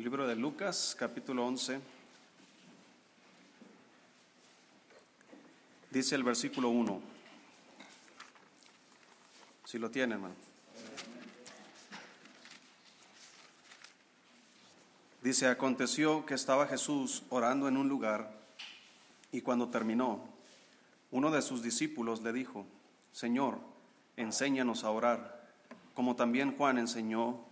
Libro de Lucas, capítulo 11. Dice el versículo 1. Si lo tiene, hermano. Dice, aconteció que estaba Jesús orando en un lugar y cuando terminó, uno de sus discípulos le dijo, Señor, enséñanos a orar, como también Juan enseñó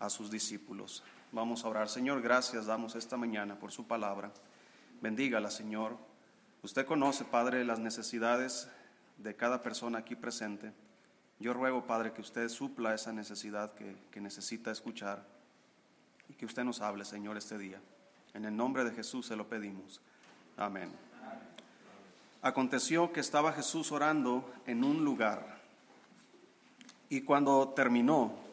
a sus discípulos. Vamos a orar. Señor, gracias damos esta mañana por su palabra. Bendígala, Señor. Usted conoce, Padre, las necesidades de cada persona aquí presente. Yo ruego, Padre, que usted supla esa necesidad que, que necesita escuchar y que usted nos hable, Señor, este día. En el nombre de Jesús se lo pedimos. Amén. Aconteció que estaba Jesús orando en un lugar y cuando terminó,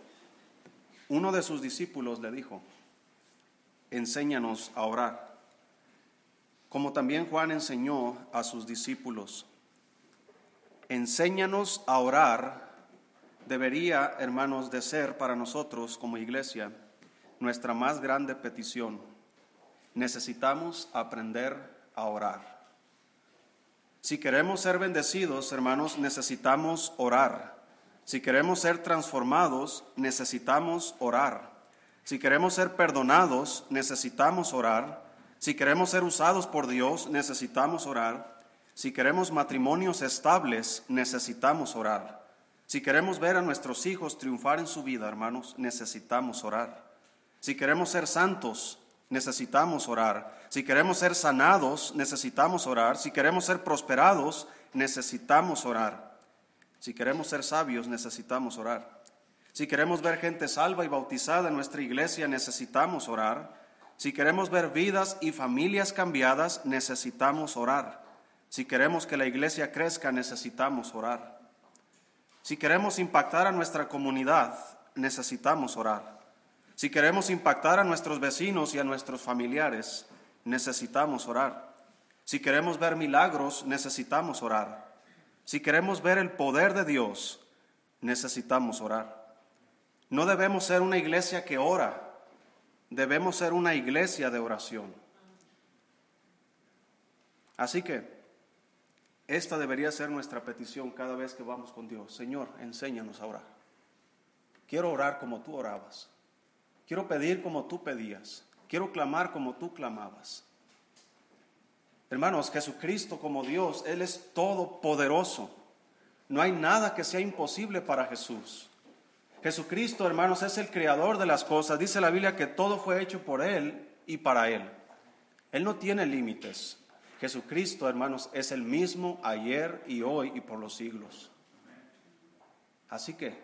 uno de sus discípulos le dijo, enséñanos a orar, como también Juan enseñó a sus discípulos. Enséñanos a orar debería, hermanos, de ser para nosotros como iglesia nuestra más grande petición. Necesitamos aprender a orar. Si queremos ser bendecidos, hermanos, necesitamos orar. Si queremos ser transformados, necesitamos orar. Si queremos ser perdonados, necesitamos orar. Si queremos ser usados por Dios, necesitamos orar. Si queremos matrimonios estables, necesitamos orar. Si queremos ver a nuestros hijos triunfar en su vida, hermanos, necesitamos orar. Si queremos ser santos, necesitamos orar. Si queremos ser sanados, necesitamos orar. Si queremos ser prosperados, necesitamos orar. Si queremos ser sabios, necesitamos orar. Si queremos ver gente salva y bautizada en nuestra iglesia, necesitamos orar. Si queremos ver vidas y familias cambiadas, necesitamos orar. Si queremos que la iglesia crezca, necesitamos orar. Si queremos impactar a nuestra comunidad, necesitamos orar. Si queremos impactar a nuestros vecinos y a nuestros familiares, necesitamos orar. Si queremos ver milagros, necesitamos orar. Si queremos ver el poder de Dios, necesitamos orar. No debemos ser una iglesia que ora, debemos ser una iglesia de oración. Así que esta debería ser nuestra petición cada vez que vamos con Dios. Señor, enséñanos a orar. Quiero orar como tú orabas. Quiero pedir como tú pedías. Quiero clamar como tú clamabas. Hermanos, Jesucristo como Dios, Él es todopoderoso. No hay nada que sea imposible para Jesús. Jesucristo, hermanos, es el creador de las cosas. Dice la Biblia que todo fue hecho por Él y para Él. Él no tiene límites. Jesucristo, hermanos, es el mismo ayer y hoy y por los siglos. Así que,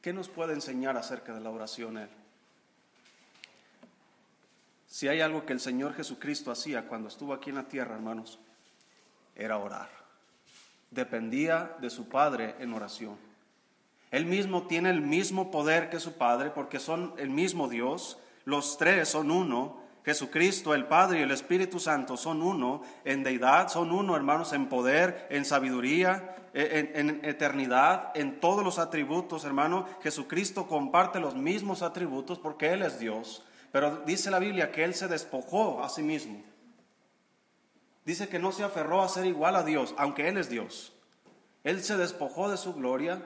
¿qué nos puede enseñar acerca de la oración Él? Si hay algo que el Señor Jesucristo hacía cuando estuvo aquí en la tierra, hermanos, era orar. Dependía de su Padre en oración. Él mismo tiene el mismo poder que su Padre porque son el mismo Dios. Los tres son uno. Jesucristo, el Padre y el Espíritu Santo son uno en deidad, son uno, hermanos, en poder, en sabiduría, en, en, eternidad, en todos los atributos, hermano. Jesucristo comparte los mismos atributos porque Él es Dios. Pero dice la Biblia que Él se despojó a sí mismo. Dice que no se aferró a ser igual a Dios, aunque Él es Dios. Él se despojó de su gloria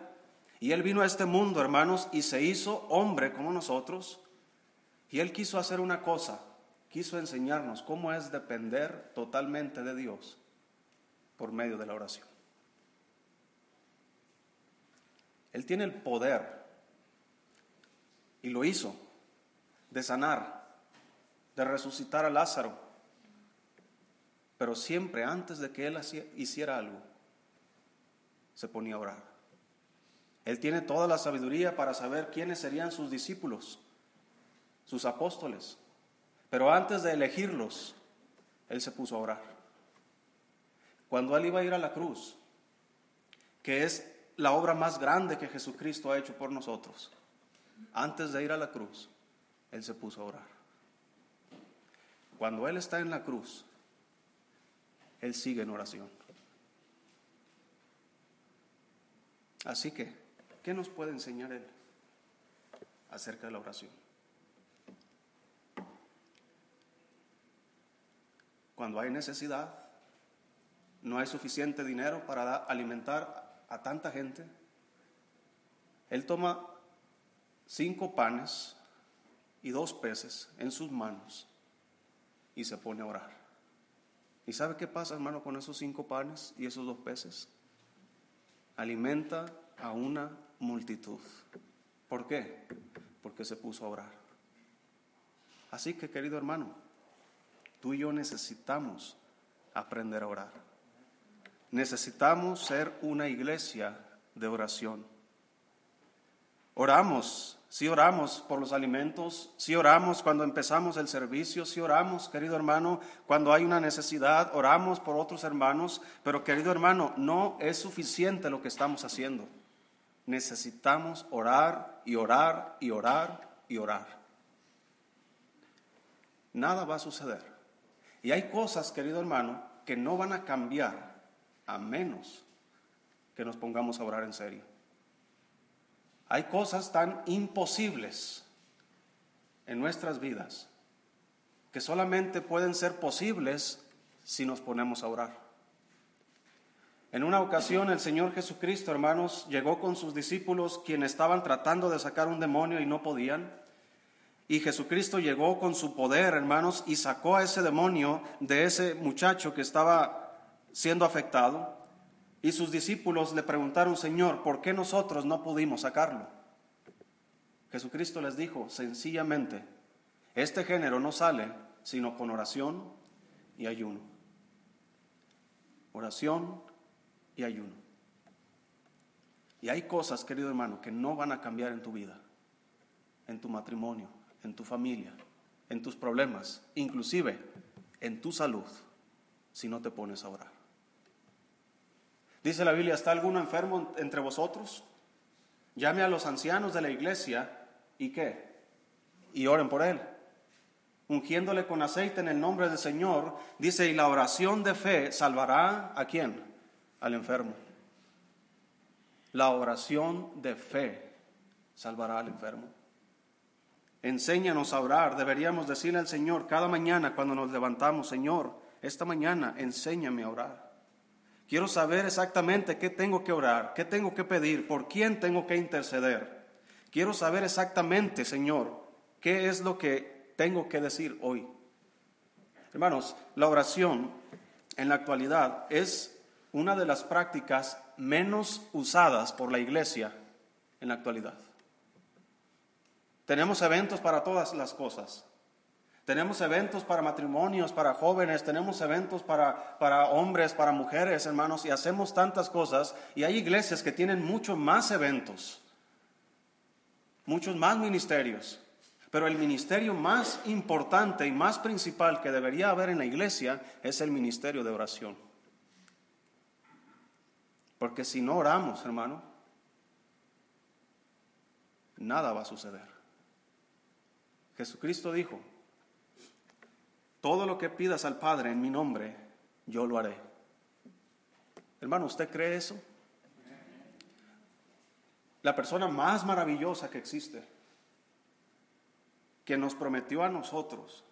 y Él vino a este mundo, hermanos, y se hizo hombre como nosotros. Y Él quiso hacer una cosa, quiso enseñarnos cómo es depender totalmente de Dios por medio de la oración. Él tiene el poder, y lo hizo, de sanar, de resucitar a Lázaro. Pero siempre antes de que Él hiciera algo, se ponía a orar. Él tiene toda la sabiduría para saber quiénes serían sus discípulos, sus apóstoles. Pero antes de elegirlos, Él se puso a orar. Cuando Él iba a ir a la cruz, que es la obra más grande que Jesucristo ha hecho por nosotros, antes de ir a la cruz, él se puso a orar. Cuando Él está en la cruz, Él sigue en oración. Así que, ¿qué nos puede enseñar Él acerca de la oración? Cuando hay necesidad, no hay suficiente dinero para alimentar a tanta gente, Él toma cinco panes y dos peces en sus manos y se pone a orar. ¿Y sabe qué pasa, hermano, con esos cinco panes y esos dos peces? Alimenta a una multitud. ¿Por qué? Porque se puso a orar. Así que, querido hermano, tú y yo necesitamos aprender a orar. Necesitamos ser una iglesia de oración. Oramos si oramos por los alimentos, si oramos cuando empezamos el servicio, si oramos, querido hermano, cuando hay una necesidad, oramos por otros hermanos, pero querido hermano, no es suficiente lo que estamos haciendo. Necesitamos orar y orar y orar y orar. Nada va a suceder. Y hay cosas, querido hermano, que no van a cambiar a menos que nos pongamos a orar en serio. Hay cosas tan imposibles en nuestras vidas que solamente pueden ser posibles si nos ponemos a orar. En una ocasión el Señor Jesucristo, hermanos, llegó con sus discípulos quienes estaban tratando de sacar un demonio y no podían. Y Jesucristo llegó con su poder, hermanos, y sacó a ese demonio de ese muchacho que estaba siendo afectado. Y sus discípulos le preguntaron, Señor, ¿por qué nosotros no pudimos sacarlo? Jesucristo les dijo sencillamente, este género no sale sino con oración y ayuno. Oración y ayuno. Y hay cosas, querido hermano, que no van a cambiar en tu vida, en tu matrimonio, en tu familia, en tus problemas, inclusive en tu salud, si no te pones a orar. Dice la Biblia, ¿está alguno enfermo entre vosotros? Llame a los ancianos de la iglesia y qué? Y oren por él. Ungiéndole con aceite en el nombre del Señor, dice, y la oración de fe salvará a quién? Al enfermo. La oración de fe salvará al enfermo. Enséñanos a orar. Deberíamos decirle al Señor cada mañana cuando nos levantamos, Señor, esta mañana enséñame a orar. Quiero saber exactamente qué tengo que orar, qué tengo que pedir, por quién tengo que interceder. Quiero saber exactamente, Señor, qué es lo que tengo que decir hoy. Hermanos, la oración en la actualidad es una de las prácticas menos usadas por la iglesia en la actualidad. Tenemos eventos para todas las cosas. Tenemos eventos para matrimonios, para jóvenes, tenemos eventos para, para hombres, para mujeres, hermanos, y hacemos tantas cosas. Y hay iglesias que tienen mucho más eventos, muchos más ministerios. Pero el ministerio más importante y más principal que debería haber en la iglesia es el ministerio de oración. Porque si no oramos, hermano, nada va a suceder. Jesucristo dijo, todo lo que pidas al Padre en mi nombre, yo lo haré. Hermano, ¿usted cree eso? La persona más maravillosa que existe, que nos prometió a nosotros,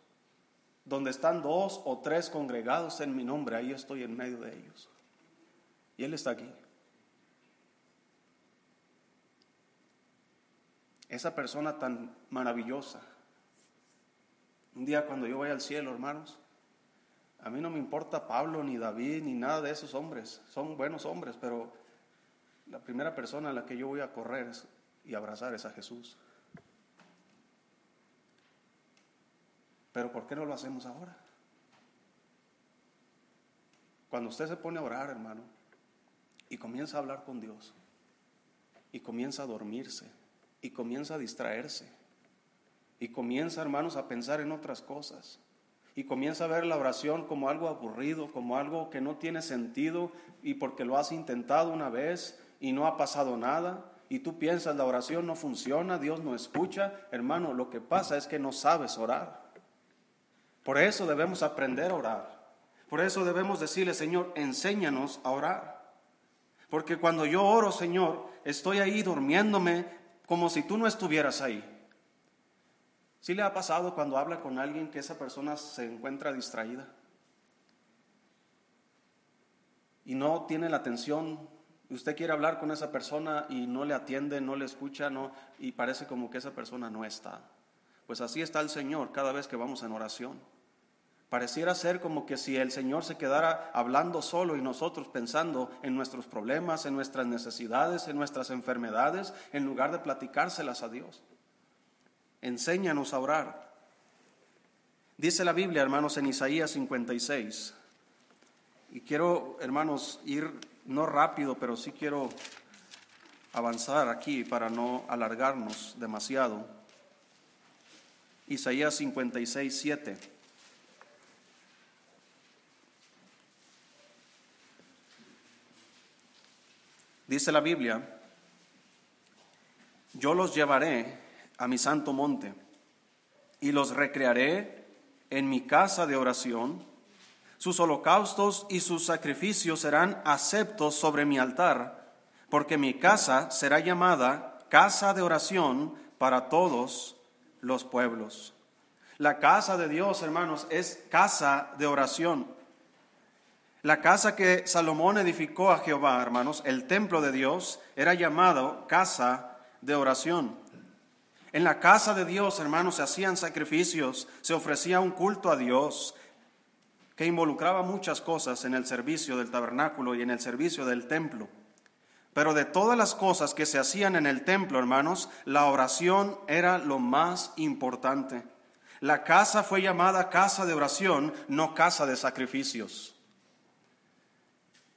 donde están dos o tres congregados en mi nombre, ahí estoy en medio de ellos. Y Él está aquí. Esa persona tan maravillosa un día cuando yo vaya al cielo, hermanos, a mí no me importa Pablo, ni David, ni nada de esos hombres. Son buenos hombres, pero la primera persona a la que yo voy a correr y abrazar es a Jesús. Pero ¿por qué no lo hacemos ahora? Cuando usted se pone a orar, hermano, y comienza a hablar con Dios, y comienza a dormirse, y comienza a distraerse, y comienza, hermanos, a pensar en otras cosas. Y comienza a ver la oración como algo aburrido, como algo que no tiene sentido y porque lo has intentado una vez y no ha pasado nada. Y tú piensas, la oración no funciona, Dios no escucha. Hermano, lo que pasa es que no sabes orar. Por eso debemos aprender a orar. Por eso debemos decirle, Señor, enséñanos a orar. Porque cuando yo oro, Señor, estoy ahí durmiéndome como si tú no estuvieras ahí. ¿Sí le ha pasado cuando habla con alguien que esa persona se encuentra distraída? y no tiene la atención, usted quiere hablar con esa persona y no le atiende, no le escucha, no, y parece como que esa persona no está. Pues así está el Señor cada vez que vamos en oración. Pareciera ser como que si el Señor se quedara hablando solo y nosotros pensando en nuestros problemas, en nuestras necesidades, en nuestras enfermedades, en lugar de platicárselas a Dios. Enséñanos a orar. Dice la Biblia, hermanos, en Isaías 56. Y quiero, hermanos, ir no rápido, pero sí quiero avanzar aquí para no alargarnos demasiado. Isaías 56, 7. Dice la Biblia, yo los llevaré a mi santo monte y los recrearé en mi casa de oración. Sus holocaustos y sus sacrificios serán aceptos sobre mi altar, porque mi casa será llamada casa de oración para todos los pueblos. La casa de Dios, hermanos, es casa de oración. La casa que Salomón edificó a Jehová, hermanos, el templo de Dios, era llamado casa de oración. En la casa de Dios, hermanos, se hacían sacrificios, se ofrecía un culto a Dios que involucraba muchas cosas en el servicio del tabernáculo y en el servicio del templo. Pero de todas las cosas que se hacían en el templo, hermanos, la oración era lo más importante. La casa fue llamada casa de oración, no casa de sacrificios.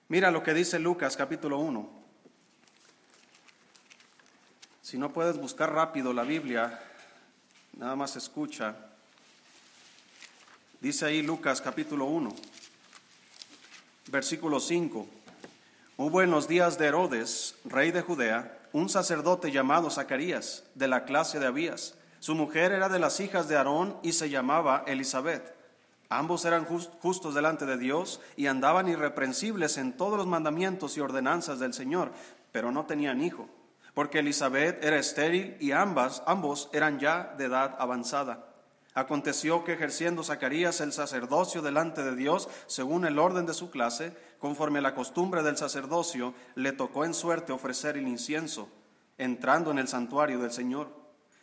Mira lo que dice Lucas capítulo 1. Si no puedes buscar rápido la Biblia, nada más escucha. Dice ahí Lucas capítulo 1, versículo 5. Hubo en los días de Herodes, rey de Judea, un sacerdote llamado Zacarías, de la clase de Abías. Su mujer era de las hijas de Aarón y se llamaba Elizabeth. Ambos eran justos delante de Dios y andaban irreprensibles en todos los mandamientos y ordenanzas del Señor, pero no tenían hijo, porque Elizabeth era estéril y ambas, ambos eran ya de edad avanzada. Aconteció que ejerciendo Zacarías el sacerdocio delante de Dios, según el orden de su clase, conforme a la costumbre del sacerdocio, le tocó en suerte ofrecer el incienso, entrando en el santuario del Señor.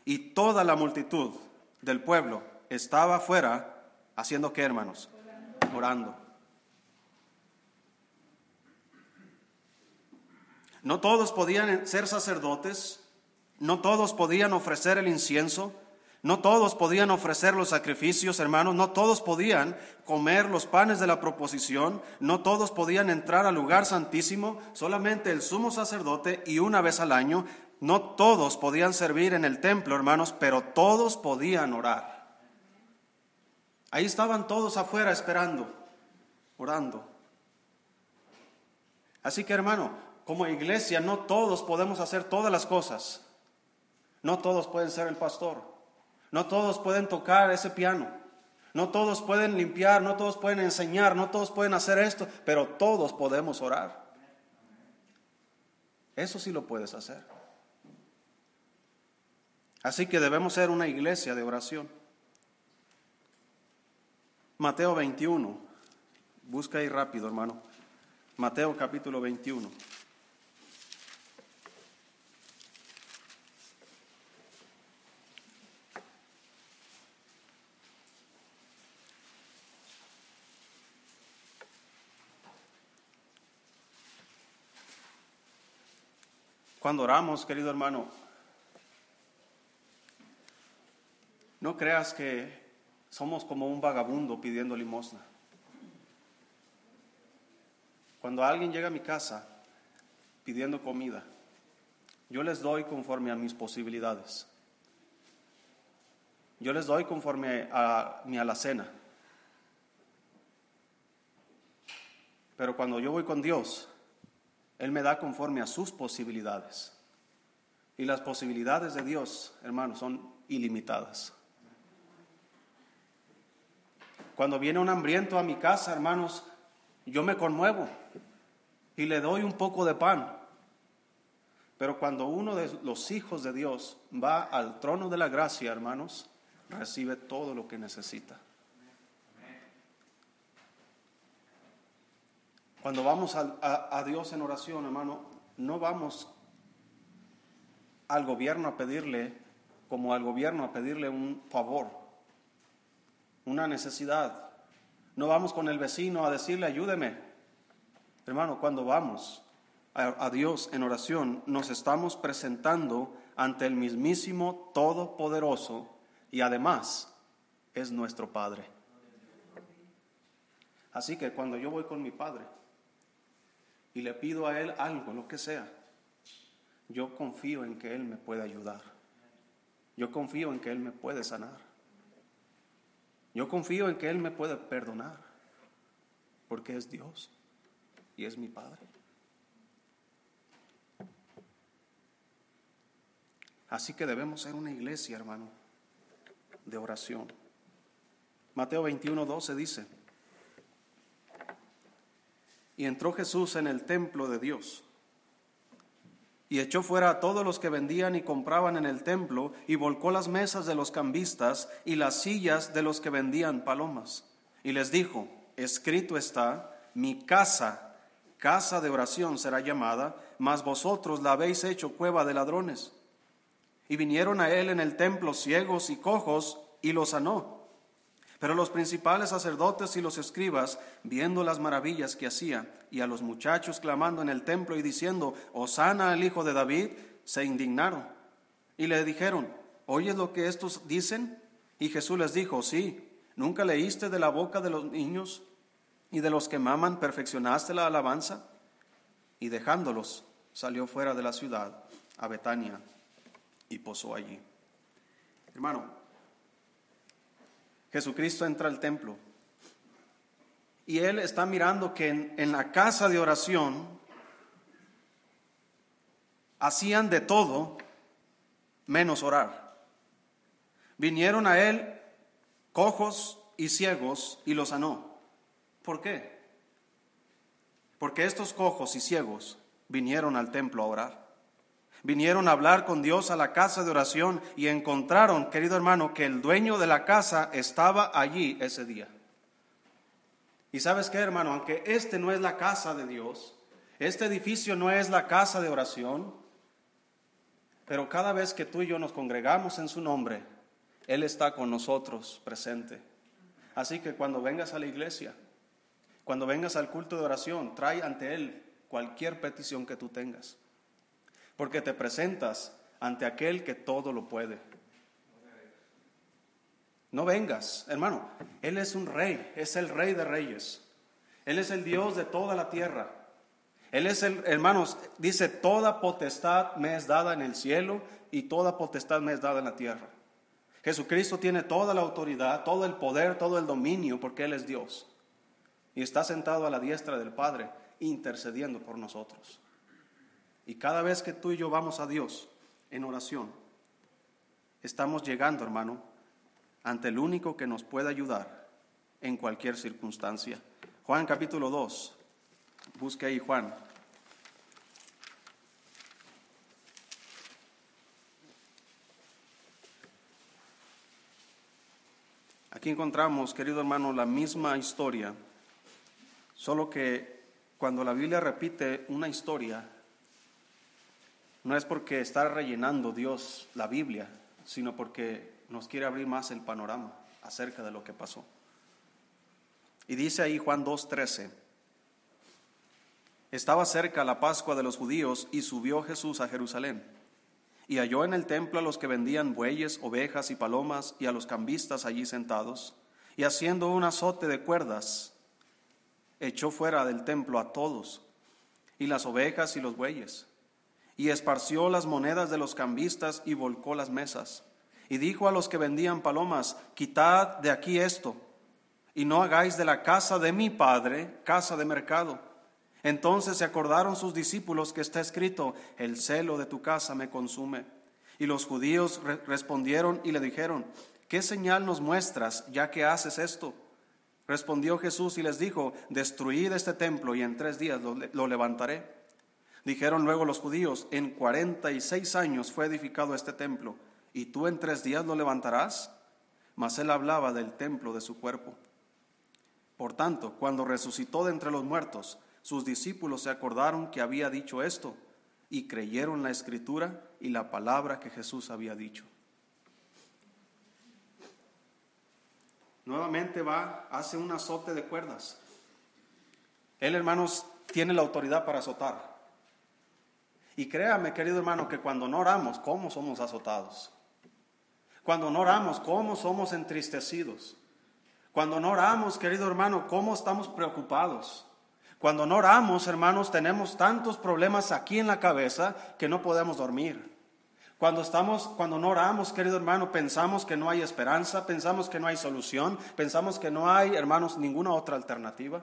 Y toda la multitud del pueblo estaba afuera ¿Haciendo qué, hermanos? Orando. No todos podían ser sacerdotes, no todos podían ofrecer el incienso, no todos podían ofrecer los sacrificios, hermanos, no todos podían comer los panes de la proposición, no todos podían entrar al lugar santísimo, solamente el sumo sacerdote y una vez al año, no todos podían servir en el templo, hermanos, pero todos podían orar. Ahí estaban todos afuera esperando, orando. Así que hermano, como iglesia no todos podemos hacer todas las cosas. No todos pueden ser el pastor. No todos pueden tocar ese piano. No todos pueden limpiar, no todos pueden enseñar, no todos pueden hacer esto, pero todos podemos orar. Eso sí lo puedes hacer. Así que debemos ser una iglesia de oración. Mateo 21. Busca ahí rápido, hermano. Mateo capítulo 21. Cuando oramos, querido hermano, no creas que somos como un vagabundo pidiendo limosna. Cuando alguien llega a mi casa pidiendo comida, yo les doy conforme a mis posibilidades. Yo les doy conforme a mi alacena. Pero cuando yo voy con Dios, Él me da conforme a sus posibilidades. Y las posibilidades de Dios, hermanos, son ilimitadas. Cuando viene un hambriento a mi casa, hermanos, yo me conmuevo y le doy un poco de pan. Pero cuando uno de los hijos de Dios va al trono de la gracia, hermanos, recibe todo lo que necesita. Cuando vamos a, a Dios en oración, hermano, no vamos al gobierno a pedirle, como al gobierno a pedirle un favor, una necesidad. No vamos con el vecino a decirle, ayúdeme. Hermano, cuando vamos a, Dios en oración, nos estamos presentando ante el mismísimo Todopoderoso y además es nuestro Padre. Así que cuando yo voy con mi Padre y le pido a Él algo, lo que sea, yo confío en que Él me puede ayudar. Yo confío en que Él me puede sanar. Yo confío en que Él me puede perdonar, porque es Dios y es mi Padre. Así que debemos ser una iglesia, hermano, de oración. Mateo 21, 12 dice, y entró Jesús en el templo de Dios y echó fuera a todos los que vendían y compraban en el templo, y volcó las mesas de los cambistas y las sillas de los que vendían palomas. Y les dijo, escrito está, mi casa, casa de oración será llamada, mas vosotros la habéis hecho cueva de ladrones. Y vinieron a él en el templo ciegos y cojos, y los sanó. Pero los principales sacerdotes y los escribas, viendo las maravillas que hacía, y a los muchachos clamando en el templo y diciendo, Osana al hijo de David, se indignaron. Y le dijeron, ¿oyes lo que estos dicen? Y Jesús les dijo, sí, ¿nunca leíste de la boca de los niños y de los que maman, perfeccionaste la alabanza? Y dejándolos, salió fuera de la ciudad a Betania y posó allí. Hermano, Jesucristo entra al templo y él está mirando que en, la casa de oración hacían de todo menos orar. Vinieron a él cojos y ciegos y los sanó. ¿Por qué? Porque estos cojos y ciegos vinieron al templo a orar. Vinieron a hablar con Dios a la casa de oración y encontraron, querido hermano, que el dueño de la casa estaba allí ese día. Y sabes qué, hermano, aunque este no es la casa de Dios, este edificio no es la casa de oración, pero cada vez que tú y yo nos congregamos en su nombre, Él está con nosotros presente. Así que cuando vengas a la iglesia, cuando vengas al culto de oración, trae ante Él cualquier petición que tú tengas porque te presentas ante aquel que todo lo puede. No vengas, hermano, Él es un rey, es el rey de reyes. Él es el Dios de toda la tierra. Él es el, hermanos, dice, toda potestad me es dada en el cielo y toda potestad me es dada en la tierra. Jesucristo tiene toda la autoridad, todo el poder, todo el dominio, porque Él es Dios. Y está sentado a la diestra del Padre, intercediendo por nosotros. Y cada vez que tú y yo vamos a Dios en oración, estamos llegando, hermano, ante el único que nos puede ayudar en cualquier circunstancia. Juan capítulo 2, busque ahí Juan. Aquí encontramos, querido hermano, la misma historia, solo que cuando la Biblia repite una historia, no es porque está rellenando Dios la Biblia, sino porque nos quiere abrir más el panorama acerca de lo que pasó. Y dice ahí Juan 2.13, estaba cerca la Pascua de los judíos y subió Jesús a Jerusalén. Y halló en el templo a los que vendían bueyes, ovejas y palomas y a los cambistas allí sentados. Y haciendo un azote de cuerdas, echó fuera del templo a todos, y las ovejas y los bueyes y esparció las monedas de los cambistas y volcó las mesas. Y dijo a los que vendían palomas, quitad de aquí esto, y no hagáis de la casa de mi padre casa de mercado. Entonces se acordaron sus discípulos que está escrito, el celo de tu casa me consume. Y los judíos respondieron y le dijeron, ¿qué señal nos muestras ya que haces esto? Respondió Jesús y les dijo, destruid este templo y en tres días lo levantaré. Dijeron luego los judíos, en cuarenta y seis años fue edificado este templo, y tú en tres días lo levantarás. Mas él hablaba del templo de su cuerpo. Por tanto, cuando resucitó de entre los muertos, sus discípulos se acordaron que había dicho esto y creyeron la escritura y la palabra que Jesús había dicho. Nuevamente va, hace un azote de cuerdas. Él, hermanos, tiene la autoridad para azotar. Y créame, querido hermano, que cuando no oramos, ¿cómo somos azotados? Cuando no oramos, ¿cómo somos entristecidos? Cuando no oramos, querido hermano, ¿cómo estamos preocupados? Cuando no oramos, hermanos, tenemos tantos problemas aquí en la cabeza que no podemos dormir. Cuando estamos, cuando no oramos, querido hermano, pensamos que no hay esperanza, pensamos que no hay solución, pensamos que no hay, hermanos, ninguna otra alternativa.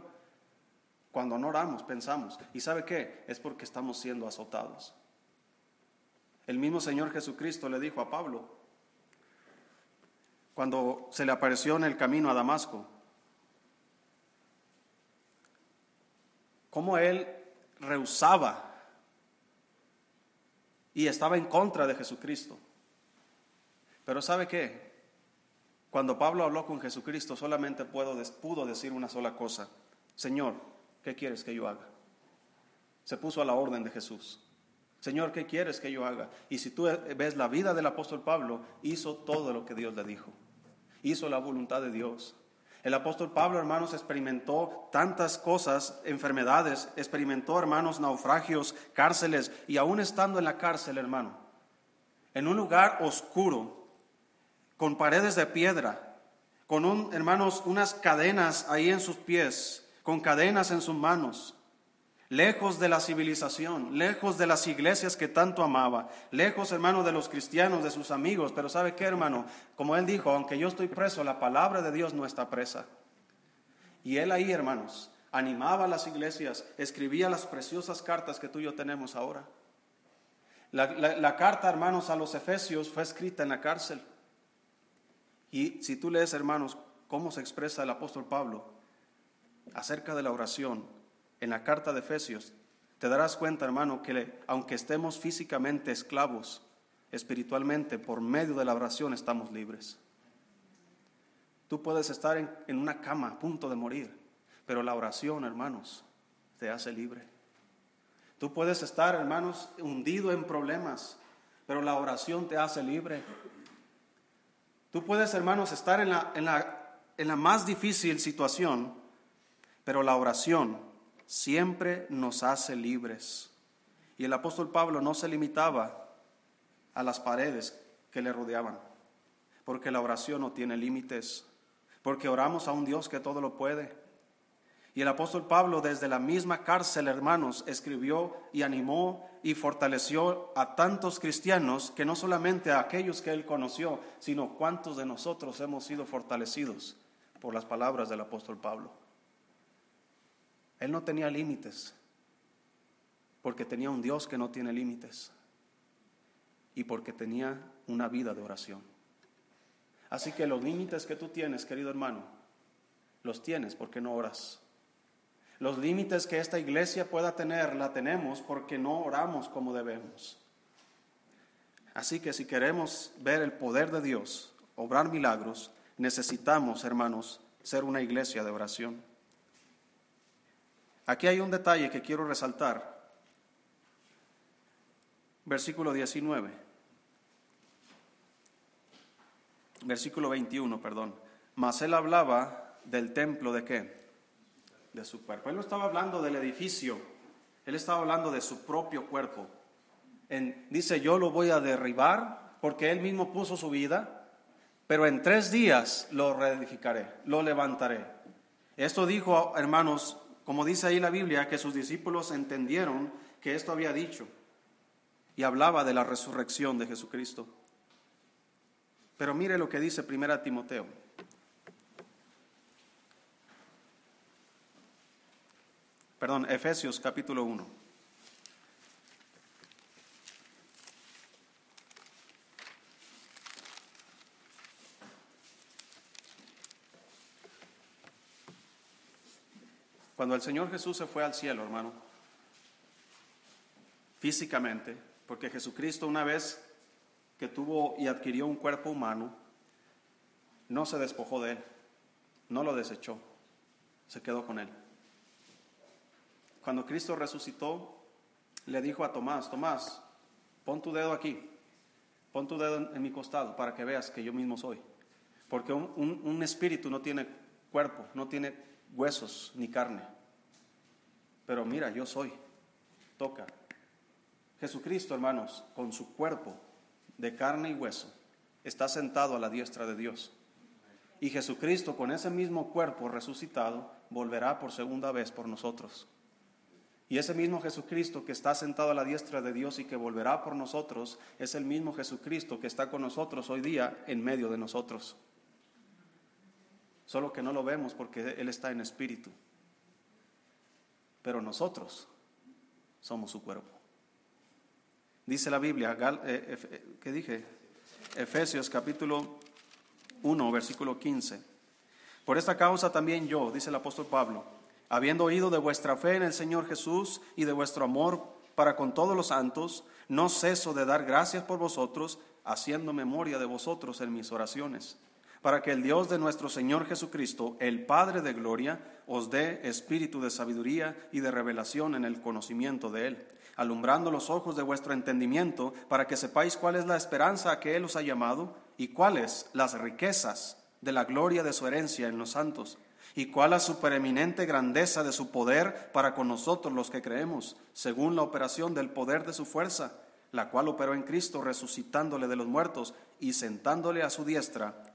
Cuando no oramos, pensamos. ¿Y sabe qué? Es porque estamos siendo azotados. El mismo Señor Jesucristo le dijo a Pablo, cuando se le apareció en el camino a Damasco, cómo él rehusaba y estaba en contra de Jesucristo. Pero ¿sabe qué? Cuando Pablo habló con Jesucristo solamente pudo decir una sola cosa, Señor, ¿qué quieres que yo haga? Se puso a la orden de Jesús. Señor, ¿qué quieres que yo haga? Y si tú ves la vida del apóstol Pablo, hizo todo lo que Dios le dijo. Hizo la voluntad de Dios. El apóstol Pablo, hermanos, experimentó tantas cosas, enfermedades, experimentó, hermanos, naufragios, cárceles, y aún estando en la cárcel, hermano, en un lugar oscuro, con paredes de piedra, con, un, hermanos, unas cadenas ahí en sus pies, con cadenas en sus manos, lejos de la civilización, lejos de las iglesias que tanto amaba, lejos, hermano, de los cristianos, de sus amigos. Pero ¿sabe qué, hermano? Como él dijo, aunque yo estoy preso, la palabra de Dios no está presa. Y él ahí, hermanos, animaba a las iglesias, escribía las preciosas cartas que tú y yo tenemos ahora. La, la carta, hermanos, a los Efesios fue escrita en la cárcel. Y si tú lees, hermanos, cómo se expresa el apóstol Pablo acerca de la oración, en la carta de Efesios, te darás cuenta, hermano, que aunque estemos físicamente esclavos, espiritualmente, por medio de la oración estamos libres. Tú puedes estar en, en una cama a punto de morir, pero la oración, hermanos, te hace libre. Tú puedes estar, hermanos, hundido en problemas, pero la oración te hace libre. Tú puedes, hermanos, estar en la, en la, en la más difícil situación, pero la oración siempre nos hace libres. Y el apóstol Pablo no se limitaba a las paredes que le rodeaban, porque la oración no tiene límites, porque oramos a un Dios que todo lo puede. Y el apóstol Pablo desde la misma cárcel, hermanos, escribió y animó y fortaleció a tantos cristianos que no solamente a aquellos que él conoció, sino cuántos de nosotros hemos sido fortalecidos por las palabras del apóstol Pablo. Él no tenía límites, porque tenía un Dios que no tiene límites y porque tenía una vida de oración. Así que los límites que tú tienes, querido hermano, los tienes porque no oras. Los límites que esta iglesia pueda tener, la tenemos porque no oramos como debemos. Así que si queremos ver el poder de Dios, obrar milagros, necesitamos, hermanos, ser una iglesia de oración. Aquí hay un detalle que quiero resaltar. Versículo 19. Versículo 21, perdón. Mas él hablaba del templo de qué? De su cuerpo. Él no estaba hablando del edificio, él estaba hablando de su propio cuerpo. En, dice, yo lo voy a derribar porque él mismo puso su vida, pero en tres días lo reedificaré, lo levantaré. Esto dijo, hermanos, como dice ahí la Biblia, que sus discípulos entendieron que esto había dicho y hablaba de la resurrección de Jesucristo. Pero mire lo que dice Primera Timoteo. Perdón, Efesios capítulo 1. Cuando el Señor Jesús se fue al cielo, hermano, físicamente, porque Jesucristo una vez que tuvo y adquirió un cuerpo humano, no se despojó de él, no lo desechó, se quedó con él. cuando Cristo resucitó, le dijo a Tomás, Tomás, pon tu dedo aquí, pon tu dedo en, mi costado para que veas que yo mismo soy. Porque un espíritu no tiene cuerpo, no tiene huesos ni carne. Pero mira, yo soy. Toca. Jesucristo, hermanos, con su cuerpo de carne y hueso, está sentado a la diestra de Dios. Y Jesucristo, con ese mismo cuerpo resucitado, volverá por segunda vez por nosotros. Y ese mismo Jesucristo que está sentado a la diestra de Dios y que volverá por nosotros, es el mismo Jesucristo que está con nosotros hoy día en medio de nosotros. Solo que no lo vemos porque Él está en espíritu. Pero nosotros somos su cuerpo. Dice la Biblia, eh, ¿qué dije? Efesios capítulo 1, versículo 15. Por esta causa también yo, dice el apóstol Pablo, habiendo oído de vuestra fe en el Señor Jesús y de vuestro amor para con todos los santos, no ceso de dar gracias por vosotros, haciendo memoria de vosotros en mis oraciones, para que el Dios de nuestro Señor Jesucristo, el Padre de gloria, os dé espíritu de sabiduría y de revelación en el conocimiento de Él alumbrando los ojos de vuestro entendimiento, para que sepáis cuál es la esperanza a que Él os ha llamado y cuáles las riquezas de la gloria de su herencia en los santos, y cuál la supereminente grandeza de su poder para con nosotros los que creemos, según la operación del poder de su fuerza, la cual operó en Cristo resucitándole de los muertos y sentándole a su diestra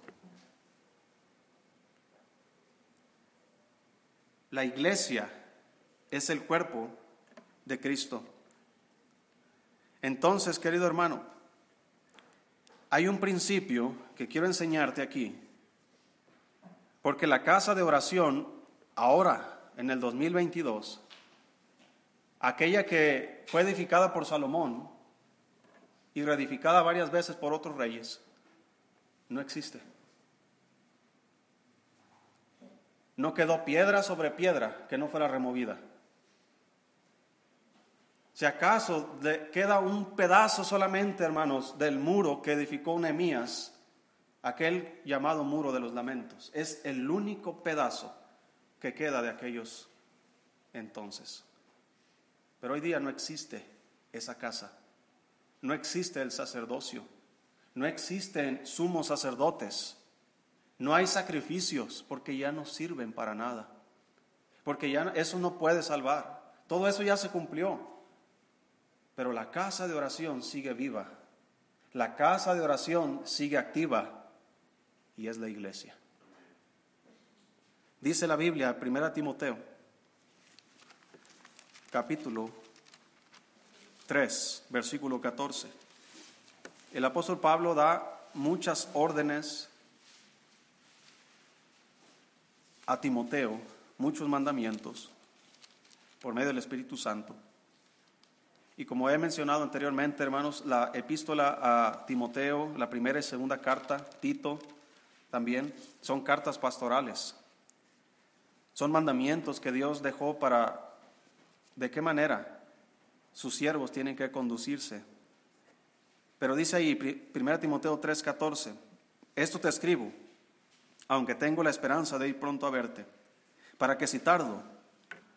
La iglesia es el cuerpo de Cristo. Entonces, querido hermano, hay un principio que quiero enseñarte aquí, porque la casa de oración, ahora, en el 2022, aquella que fue edificada por Salomón y reedificada varias veces por otros reyes, no existe. No quedó piedra sobre piedra que no fuera removida. Si acaso queda un pedazo solamente, hermanos, del muro que edificó Nehemías, aquel llamado muro de los lamentos, es el único pedazo que queda de aquellos entonces. Pero hoy día no existe esa casa, no existe el sacerdocio, no existen sumos sacerdotes, no hay sacrificios porque ya no sirven para nada, porque ya eso no puede salvar, todo eso ya se cumplió. Pero la casa de oración sigue viva. La casa de oración sigue activa y es la iglesia. Dice la Biblia, 1 Timoteo, capítulo 3, versículo 14. El apóstol Pablo da muchas órdenes a Timoteo, muchos mandamientos por medio del Espíritu Santo. Y como he mencionado anteriormente, hermanos, la epístola a Timoteo, la primera y segunda carta, Tito, también son cartas pastorales. Son mandamientos que Dios dejó para de qué manera sus siervos tienen que conducirse. Pero dice ahí, 1 Timoteo 3:14, esto te escribo, aunque tengo la esperanza de ir pronto a verte, para que si tardo,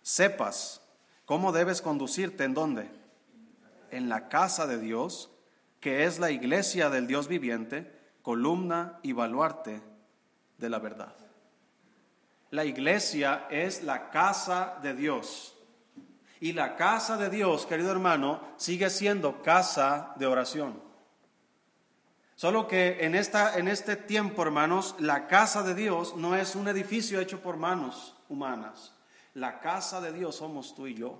sepas cómo debes conducirte en dónde en la casa de Dios, que es la iglesia del Dios viviente, columna y baluarte de la verdad. La iglesia es la casa de Dios. Y la casa de Dios, querido hermano, sigue siendo casa de oración. Solo que en, esta, en este tiempo, hermanos, la casa de Dios no es un edificio hecho por manos humanas. La casa de Dios somos tú y yo.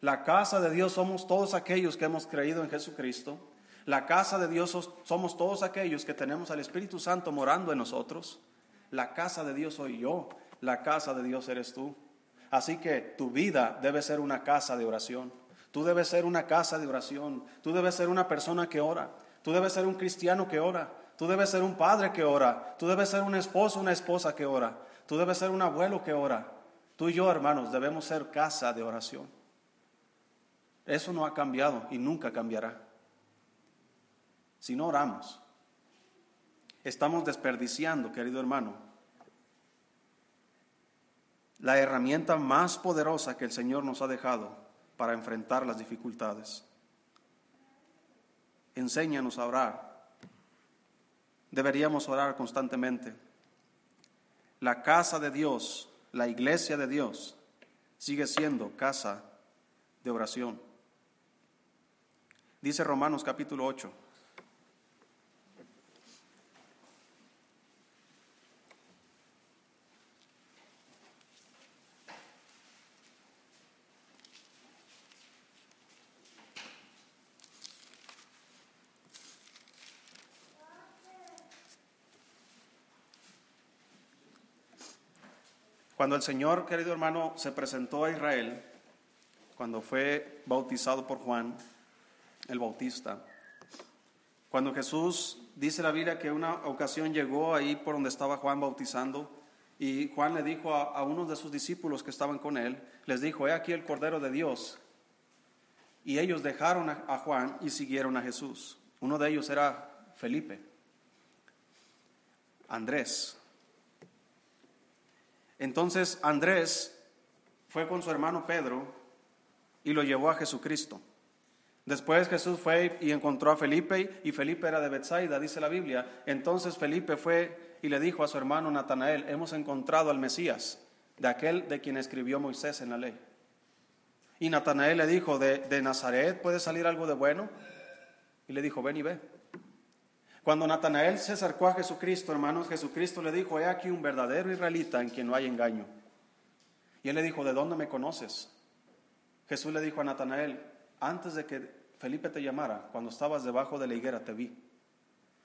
La casa de Dios somos todos aquellos que hemos creído en Jesucristo. La casa de Dios somos todos aquellos que tenemos al Espíritu Santo morando en nosotros. La casa de Dios soy yo. La casa de Dios eres tú. Así que tu vida debe ser una casa de oración. Tú debes ser una casa de oración. Tú debes ser una persona que ora. Tú debes ser un cristiano que ora. Tú debes ser un padre que ora. Tú debes ser un esposo, una esposa que ora. Tú debes ser un abuelo que ora. Tú y yo, hermanos, debemos ser casa de oración. Eso no ha cambiado y nunca cambiará. Si no oramos, estamos desperdiciando, querido hermano, la herramienta más poderosa que el Señor nos ha dejado para enfrentar las dificultades. Enséñanos a orar. Deberíamos orar constantemente. La casa de Dios, la iglesia de Dios, sigue siendo casa de oración. Dice Romanos capítulo 8. Cuando el Señor, querido hermano, se presentó a Israel, cuando fue bautizado por Juan, el Bautista, cuando Jesús, dice la Biblia que una ocasión llegó ahí por donde estaba Juan bautizando, y Juan le dijo a, unos de sus discípulos que estaban con él, les dijo, he aquí el Cordero de Dios. Y ellos dejaron a, a Juan y siguieron a Jesús. Uno de ellos era Felipe, Andrés, entonces Andrés fue con su hermano Pedro y lo llevó a Jesucristo. Después Jesús fue y encontró a Felipe y Felipe era de Bethsaida, dice la Biblia. Entonces Felipe fue y le dijo a su hermano Natanael, hemos encontrado al Mesías, de aquel de quien escribió Moisés en la ley. Y Natanael le dijo, ¿de, de Nazaret puede salir algo de bueno? Y le dijo, ven y ve. Cuando Natanael se acercó a Jesucristo, hermanos, Jesucristo le dijo, he aquí un verdadero israelita en quien no hay engaño. Y él le dijo, ¿de dónde me conoces? Jesús le dijo a Natanael, antes de que Felipe te llamara, cuando estabas debajo de la higuera, te vi.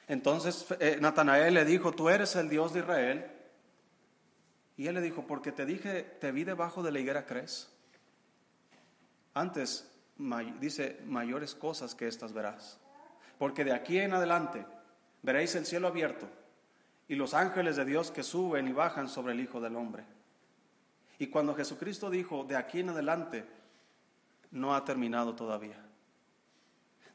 Entonces eh, Natanael le dijo, tú eres el Dios de Israel. Y él le dijo, porque te dije, te vi debajo de la higuera, ¿crees? Antes, dice, mayores cosas que estas verás. Porque de aquí en adelante veréis el cielo abierto y los ángeles de Dios que suben y bajan sobre el Hijo del Hombre. Y cuando Jesucristo dijo, de aquí en adelante, no ha terminado todavía.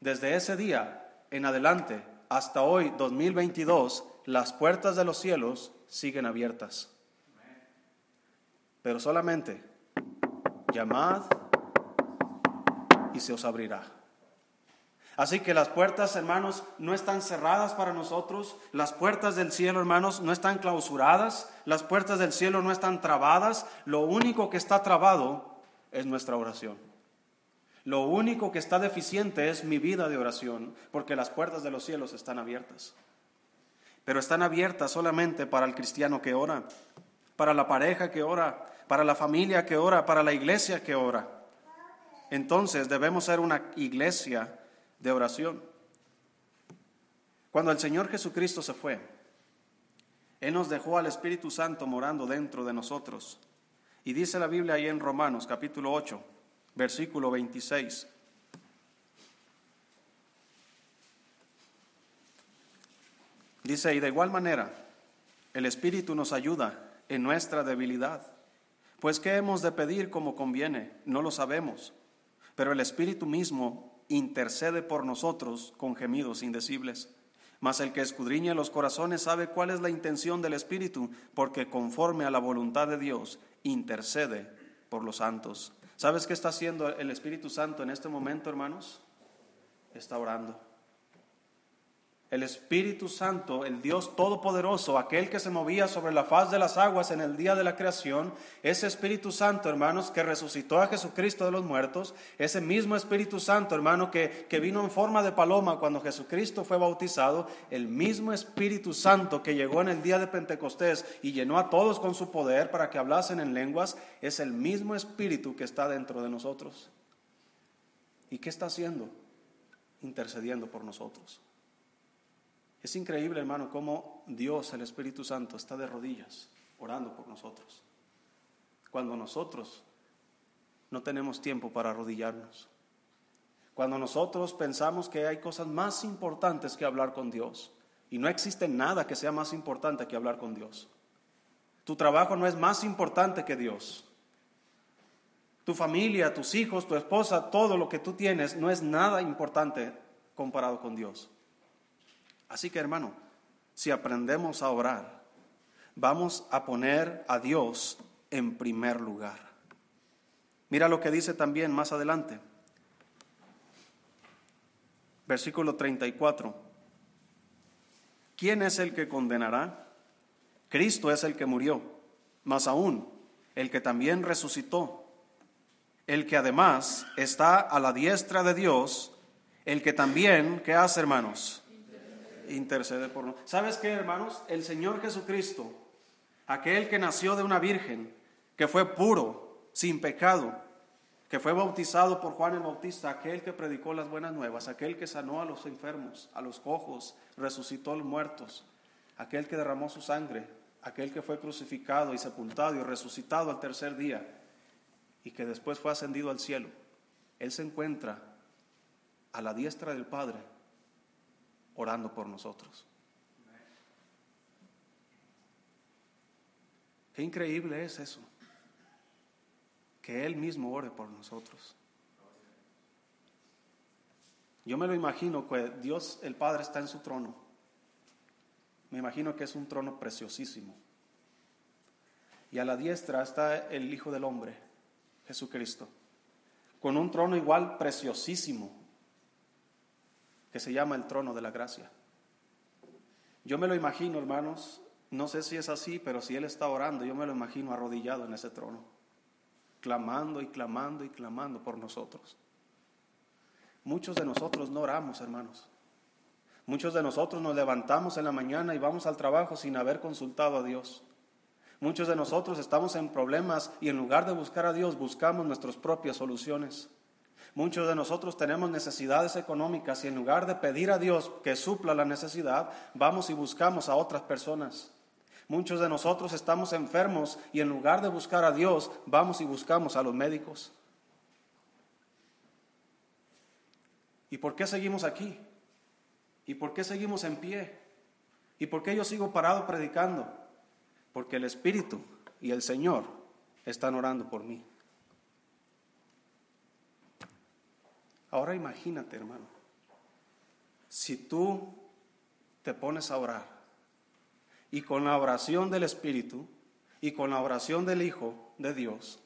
Desde ese día en adelante hasta hoy, 2022, las puertas de los cielos siguen abiertas. Pero solamente llamad y se os abrirá. Así que las puertas, hermanos, no están cerradas para nosotros. Las puertas del cielo, hermanos, no están clausuradas. Las puertas del cielo no están trabadas. Lo único que está trabado es nuestra oración. Lo único que está deficiente es mi vida de oración, porque las puertas de los cielos están abiertas. Pero están abiertas solamente para el cristiano que ora, para la pareja que ora, para la familia que ora, para la iglesia que ora. Entonces debemos ser una iglesia de oración. Cuando el Señor Jesucristo se fue, Él nos dejó al Espíritu Santo morando dentro de nosotros. Y dice la Biblia ahí en Romanos capítulo 8, versículo 26. Dice, y de igual manera, el Espíritu nos ayuda en nuestra debilidad. Pues ¿qué hemos de pedir como conviene? No lo sabemos. Pero el Espíritu mismo intercede por nosotros con gemidos indecibles. Mas el que escudriña los corazones sabe cuál es la intención del Espíritu, porque conforme a la voluntad de Dios intercede por los santos. ¿Sabes qué está haciendo el Espíritu Santo en este momento, hermanos? Está orando. El Espíritu Santo, el Dios Todopoderoso, aquel que se movía sobre la faz de las aguas en el día de la creación, ese Espíritu Santo, hermanos, que resucitó a Jesucristo de los muertos, ese mismo Espíritu Santo, hermano, que, que vino en forma de paloma cuando Jesucristo fue bautizado, el mismo Espíritu Santo que llegó en el día de Pentecostés y llenó a todos con su poder para que hablasen en lenguas, es el mismo Espíritu que está dentro de nosotros. ¿Y qué está haciendo? Intercediendo por nosotros. Es increíble, hermano, cómo Dios, el Espíritu Santo, está de rodillas orando por nosotros. Cuando nosotros no tenemos tiempo para arrodillarnos. cuando nosotros pensamos que hay cosas más importantes que hablar con Dios. Y no existe nada que sea más importante que hablar con Dios. Tu trabajo no es más importante que Dios. Tu familia, tus hijos, tu esposa, todo lo que tú tienes no es nada importante comparado con Dios. Así que hermano, si aprendemos a orar, vamos a poner a Dios en primer lugar. Mira lo que dice también más adelante versículo 34. ¿Quién es el que condenará? Cristo es el que murió, más aún, el que también resucitó, el que además está a la diestra de Dios, el que también, ¿qué hace hermanos? Intercede por nosotros. ¿Sabes qué hermanos? El Señor Jesucristo, aquel que nació de una virgen, que fue puro, sin pecado, que fue bautizado por Juan el Bautista, aquel que predicó las buenas nuevas, aquel que sanó a los enfermos, a los cojos, resucitó a los muertos, aquel que derramó su sangre, aquel que fue crucificado y sepultado y resucitado al tercer día y que después fue ascendido al cielo. Él se encuentra a la diestra del Padre orando por nosotros. Qué increíble es eso que Él mismo ore por nosotros. Yo me lo imagino que Dios el Padre está en su trono. Me imagino que es un trono preciosísimo. Y a la diestra está el Hijo del Hombre, Jesucristo, con un trono igual preciosísimo, que se llama el trono de la gracia. Yo me lo imagino, hermanos, no sé si es así, pero si Él está orando, yo me lo imagino arrodillado en ese trono clamando y clamando y clamando por nosotros. Muchos de nosotros no oramos, hermanos. Muchos de nosotros nos levantamos en la mañana y vamos al trabajo sin haber consultado a Dios. Muchos de nosotros estamos en problemas y en lugar de buscar a Dios buscamos nuestras propias soluciones. Muchos de nosotros tenemos necesidades económicas y en lugar de pedir a Dios que supla la necesidad, vamos y buscamos a otras personas. Muchos de nosotros estamos enfermos y en lugar de buscar a Dios, vamos y buscamos a los médicos. ¿Y por qué seguimos aquí? ¿Y por qué seguimos en pie? ¿Y por qué yo sigo parado predicando? Porque el Espíritu y el Señor están orando por mí. Ahora imagínate, hermano, si tú te pones a orar y con la oración del Espíritu y con la oración del Hijo de Dios,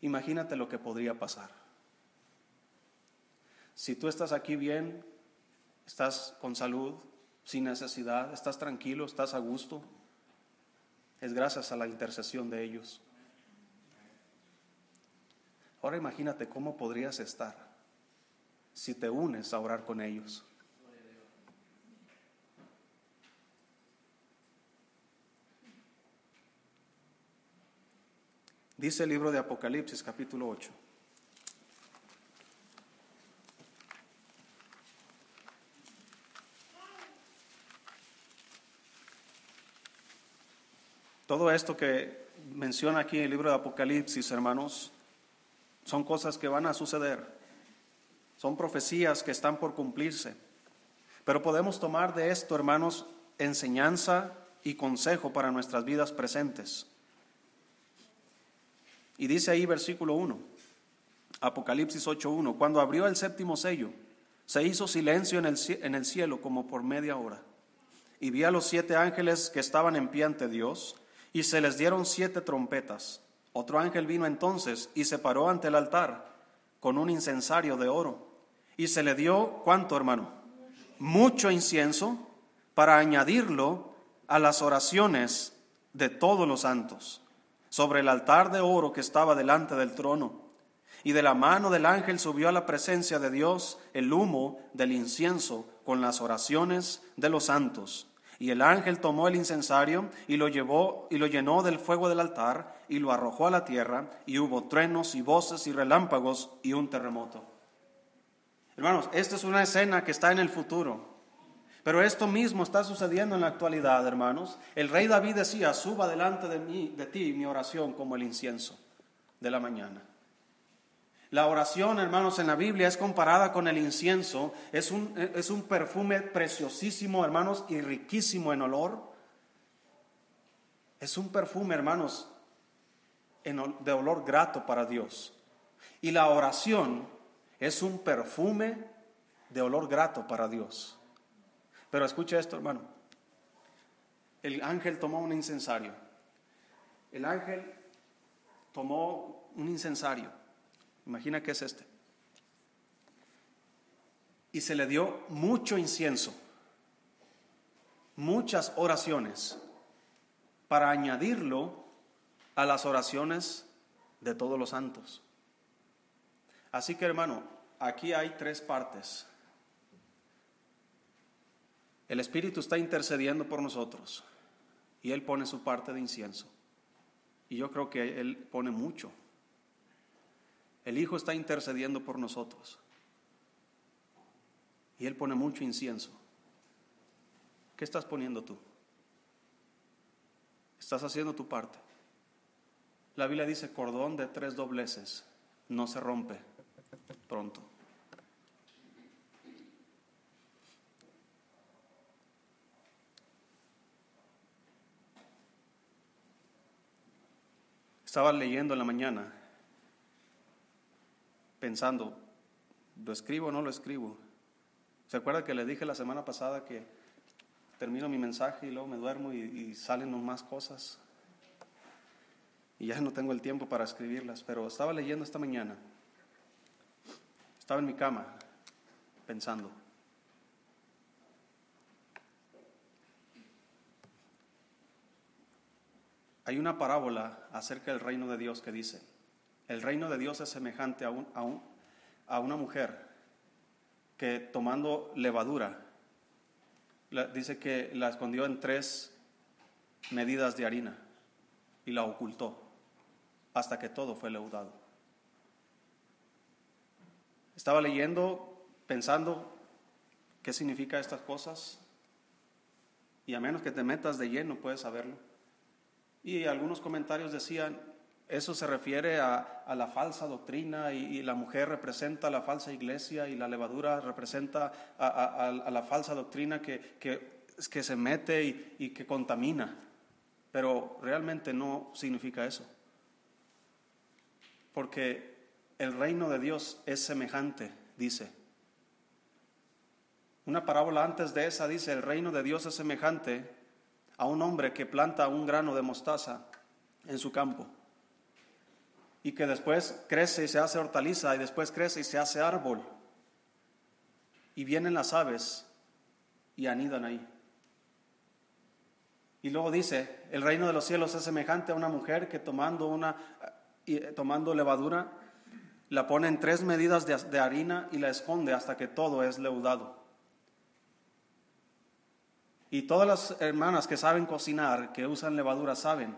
imagínate lo que podría pasar. Si tú estás aquí bien, estás con salud, sin necesidad, estás tranquilo, estás a gusto, es gracias a la intercesión de ellos. Ahora imagínate cómo podrías estar si te unes a orar con ellos. Dice el libro de Apocalipsis capítulo 8. Todo esto que menciona aquí el libro de Apocalipsis, hermanos, son cosas que van a suceder. Son profecías que están por cumplirse. Pero podemos tomar de esto, hermanos, enseñanza y consejo para nuestras vidas presentes. Y dice ahí versículo 1, Apocalipsis 8.1, cuando abrió el séptimo sello, se hizo silencio en el, cielo como por media hora. Y vi a los siete ángeles que estaban en pie ante Dios, y se les dieron siete trompetas. Otro ángel vino entonces y se paró ante el altar con un incensario de oro. Y se le dio, ¿cuánto hermano? Mucho incienso para añadirlo a las oraciones de todos los santos sobre el altar de oro que estaba delante del trono. Y de la mano del ángel subió a la presencia de Dios el humo del incienso con las oraciones de los santos. Y el ángel tomó el incensario y lo llevó y lo llenó del fuego del altar y lo arrojó a la tierra y hubo truenos y voces y relámpagos y un terremoto. Hermanos, esta es una escena que está en el futuro. Pero esto mismo está sucediendo en la actualidad, hermanos. El rey David decía, suba delante de mí, de ti, mi oración como el incienso de la mañana. La oración, hermanos, en la Biblia es comparada con el incienso. Es un, es un perfume preciosísimo, hermanos, y riquísimo en olor. Es un perfume, hermanos, de olor grato para Dios. Y la oración es un perfume de olor grato para Dios. Pero escucha esto, hermano. El ángel tomó un incensario. El ángel tomó un incensario. Imagina que es este. Y se le dio mucho incienso, muchas oraciones, para añadirlo a las oraciones de todos los santos. Así que hermano, aquí hay tres partes. El Espíritu está intercediendo por nosotros y Él pone su parte de incienso. Y yo creo que Él pone mucho. El Hijo está intercediendo por nosotros y Él pone mucho incienso. ¿Qué estás poniendo tú? ¿Estás haciendo tu parte? La Biblia dice cordón de tres dobleces, no se rompe pronto. Estaba leyendo en la mañana, pensando, ¿lo escribo o no lo escribo? ¿Se acuerda que le dije la semana pasada que termino mi mensaje y luego me duermo y, y salen más cosas? Y ya no tengo el tiempo para escribirlas, pero estaba leyendo esta mañana. Estaba en mi cama pensando. Hay una parábola acerca del reino de Dios que dice, el reino de Dios es semejante a, un, a, una mujer que tomando levadura, dice que la escondió en tres medidas de harina y la ocultó hasta que todo fue leudado. Estaba leyendo, pensando qué significa estas cosas, y a menos que te metas de lleno puedes saberlo. Y algunos comentarios decían, eso se refiere a, la falsa doctrina y, la mujer representa la falsa iglesia y la levadura representa a, la falsa doctrina que, que, se mete y, y que contamina. Pero realmente no significa eso. Porque el reino de Dios es semejante, dice. Una parábola antes de esa dice, el reino de Dios es semejante a un hombre que planta un grano de mostaza en su campo y que después crece y se hace hortaliza y después crece y se hace árbol. Y vienen las aves y anidan ahí. Y luego dice, el reino de los cielos es semejante a una mujer que tomando una y tomando levadura la pone en tres medidas de, de harina y la esconde hasta que todo es leudado. Y todas las hermanas que saben cocinar, que usan levadura, saben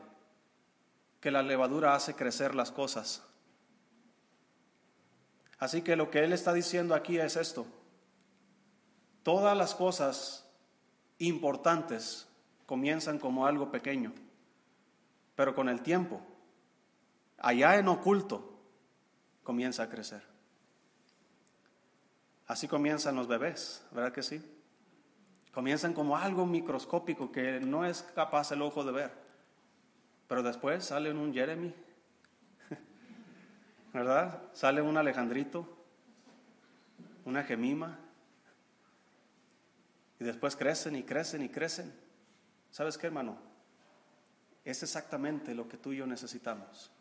que la levadura hace crecer las cosas. Así que lo que él está diciendo aquí es esto. Todas las cosas importantes comienzan como algo pequeño, pero con el tiempo, allá en oculto, comienza a crecer. Así comienzan los bebés, ¿verdad que sí? Comienzan como algo microscópico que no es capaz el ojo de ver. Pero después sale un Jeremy, ¿verdad? Sale un Alejandrito, una Gemima. Y después crecen y crecen y crecen. ¿Sabes qué, hermano? Es exactamente lo que tú y yo necesitamos.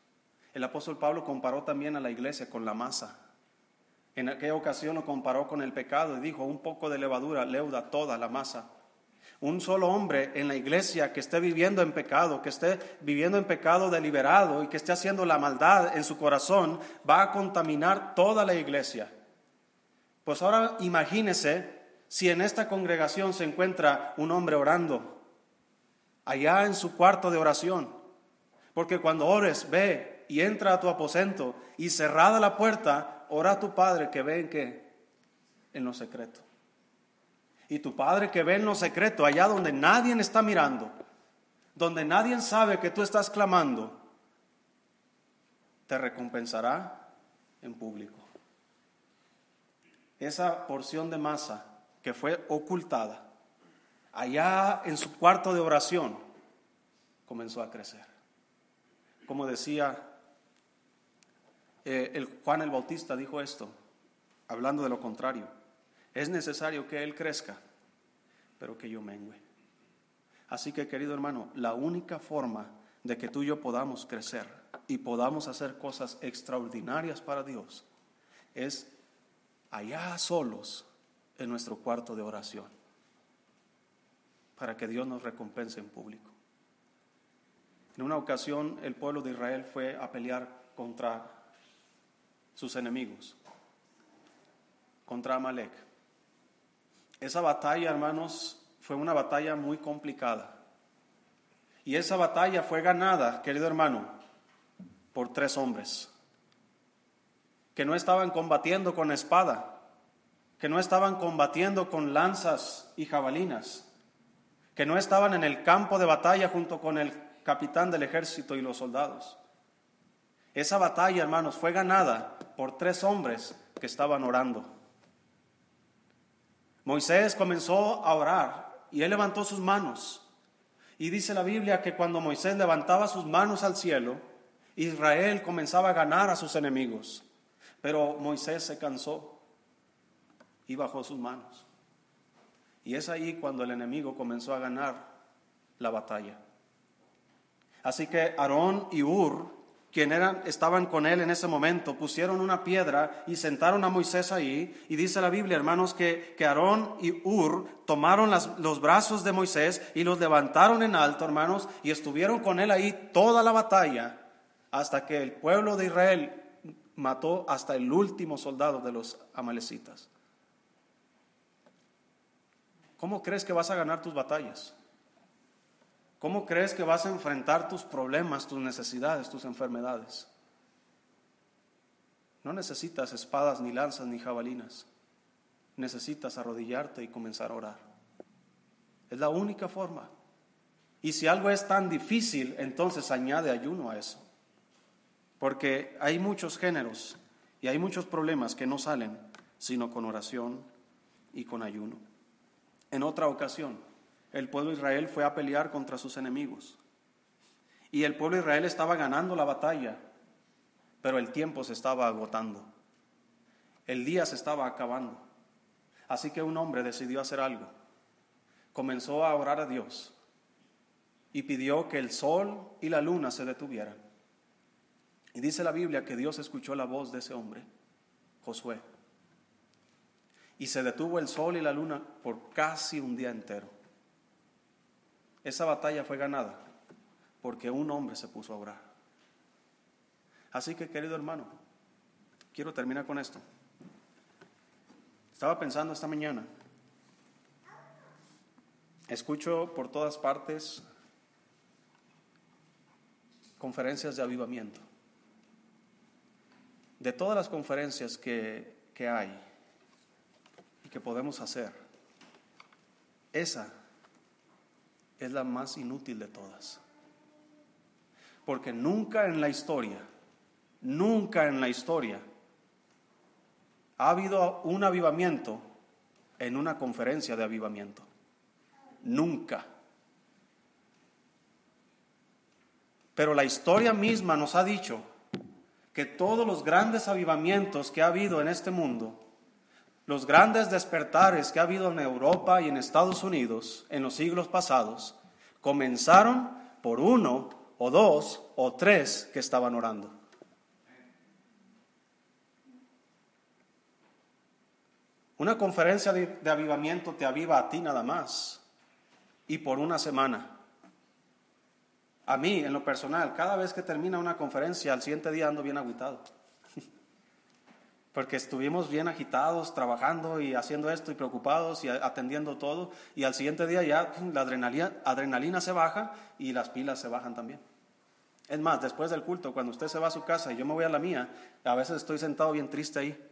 El apóstol Pablo comparó también a la iglesia con la masa. En aquella ocasión lo comparó con el pecado y dijo, un poco de levadura leuda toda la masa. Un solo hombre en la iglesia que esté viviendo en pecado, que esté viviendo en pecado deliberado y que esté haciendo la maldad en su corazón, va a contaminar toda la iglesia. Pues ahora imagínese si en esta congregación se encuentra un hombre orando, allá en su cuarto de oración. Porque cuando ores, ve y entra a tu aposento y cerrada la puerta, ora a tu Padre que ve en qué? En lo secreto. Y tu Padre que ve en lo secreto, allá donde nadie está mirando, donde nadie sabe que tú estás clamando, te recompensará en público. Esa porción de masa que fue ocultada allá en su cuarto de oración comenzó a crecer. Como decía eh, el Juan el Bautista dijo esto, hablando de lo contrario, es necesario que Él crezca, pero que yo mengüe. Así que, querido hermano, la única forma de que tú y yo podamos crecer y podamos hacer cosas extraordinarias para Dios es allá solos en nuestro cuarto de oración, para que Dios nos recompense en público. En una ocasión el pueblo de Israel fue a pelear contra sus enemigos, contra Amalek. Esa batalla, hermanos, fue una batalla muy complicada. Y esa batalla fue ganada, querido hermano, por tres hombres que no estaban combatiendo con espada, que no estaban combatiendo con lanzas y jabalinas, que no estaban en el campo de batalla junto con el capitán del ejército y los soldados. Esa batalla, hermanos, fue ganada por tres hombres que estaban orando. Moisés comenzó a orar y él levantó sus manos. Y dice la Biblia que cuando Moisés levantaba sus manos al cielo, Israel comenzaba a ganar a sus enemigos. Pero Moisés se cansó y bajó sus manos. Y es ahí cuando el enemigo comenzó a ganar la batalla. Así que Aarón y Ur quien eran, estaban con él en ese momento, pusieron una piedra y sentaron a Moisés ahí. Y dice la Biblia, hermanos, que, que Aarón y Ur tomaron los brazos de Moisés y los levantaron en alto, hermanos, y estuvieron con él ahí toda la batalla hasta que el pueblo de Israel mató hasta el último soldado de los amalecitas. ¿Cómo crees que vas a ganar tus batallas? ¿Cómo crees que vas a enfrentar tus problemas, tus necesidades, tus enfermedades? No necesitas espadas, ni lanzas, ni jabalinas. Necesitas arrodillarte y comenzar a orar. Es la única forma. Y si algo es tan difícil, entonces añade ayuno a eso. Porque hay muchos géneros y hay muchos problemas que no salen sino con oración y con ayuno. En otra ocasión, el pueblo de Israel fue a pelear contra sus enemigos. Y el pueblo de Israel estaba ganando la batalla, pero el tiempo se estaba agotando. El día se estaba acabando. Así que un hombre decidió hacer algo. Comenzó a orar a Dios y pidió que el sol y la luna se detuvieran. Y dice la Biblia que Dios escuchó la voz de ese hombre, Josué. Y se detuvo el sol y la luna por casi un día entero. Esa batalla fue ganada porque un hombre se puso a orar. Así que, querido hermano, quiero terminar con esto. Estaba pensando esta mañana, escucho por todas partes conferencias de avivamiento. De todas las conferencias que, que hay y que podemos hacer, esa es la más inútil de todas. Porque nunca en la historia, nunca en la historia ha habido un avivamiento en una conferencia de avivamiento. Nunca. Pero la historia misma nos ha dicho que todos los grandes avivamientos que ha habido en este mundo los grandes despertares que ha habido en Europa y en Estados Unidos en los siglos pasados comenzaron por uno o dos o tres que estaban orando. Una conferencia de, avivamiento te aviva a ti nada más y por una semana. A mí, en lo personal, cada vez que termina una conferencia, al siguiente día ando bien aguitado porque estuvimos bien agitados, trabajando y haciendo esto y preocupados y atendiendo todo, y al siguiente día ya la adrenalina, adrenalina se baja y las pilas se bajan también. Es más, después del culto, cuando usted se va a su casa y yo me voy a la mía, a veces estoy sentado bien triste ahí.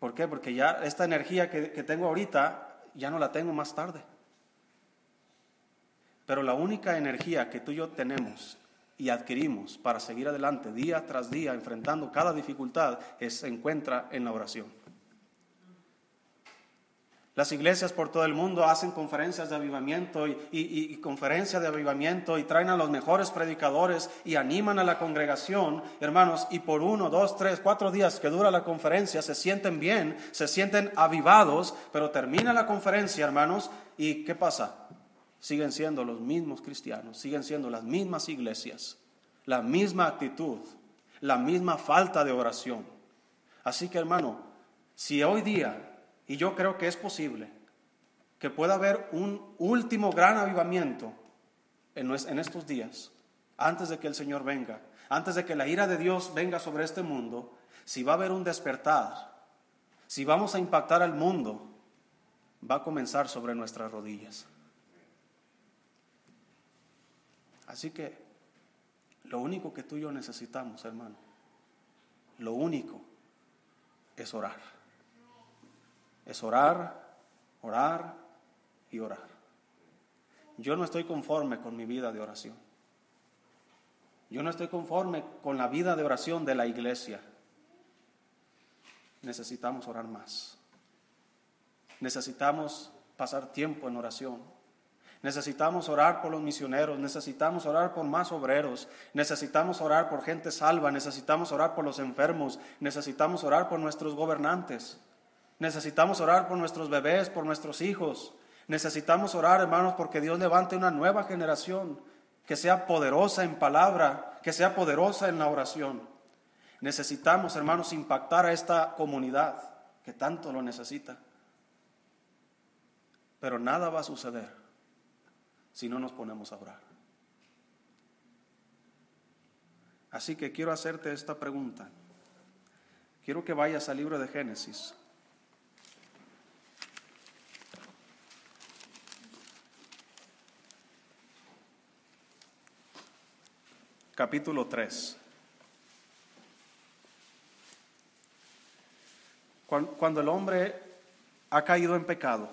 ¿Por qué? Porque ya esta energía que, que tengo ahorita ya no la tengo más tarde. Pero la única energía que tú y yo tenemos y adquirimos para seguir adelante día tras día, enfrentando cada dificultad, se encuentra en la oración. Las iglesias por todo el mundo hacen conferencias de avivamiento y, y, conferencias de avivamiento y traen a los mejores predicadores y animan a la congregación, hermanos, y por uno, dos, tres, cuatro días que dura la conferencia se sienten bien, se sienten avivados, pero termina la conferencia, hermanos, y ¿qué pasa? Siguen siendo los mismos cristianos, siguen siendo las mismas iglesias, la misma actitud, la misma falta de oración. Así que, hermano, si hoy día y yo creo que es posible que pueda haber un último gran avivamiento en, estos días, antes de que el Señor venga, antes de que la ira de Dios venga sobre este mundo, si va a haber un despertar, si vamos a impactar al mundo, va a comenzar sobre nuestras rodillas. Así que lo único que tú y yo necesitamos, hermano, lo único es orar es orar, orar y orar. Yo no estoy conforme con mi vida de oración. Yo no estoy conforme con la vida de oración de la iglesia. Necesitamos orar más. Necesitamos pasar tiempo en oración. Necesitamos orar por los misioneros, necesitamos orar por más obreros, necesitamos orar por gente salva, necesitamos orar por los enfermos, necesitamos orar por nuestros gobernantes. Necesitamos orar por nuestros bebés, por nuestros hijos. Necesitamos orar, hermanos, porque Dios levante una nueva generación que sea poderosa en palabra, que sea poderosa en la oración. Necesitamos, hermanos, impactar a esta comunidad que tanto lo necesita. Pero nada va a suceder si no nos ponemos a orar. Así que quiero hacerte esta pregunta. Quiero que vayas al libro de Génesis. capítulo 3. Cuando el hombre ha caído en pecado,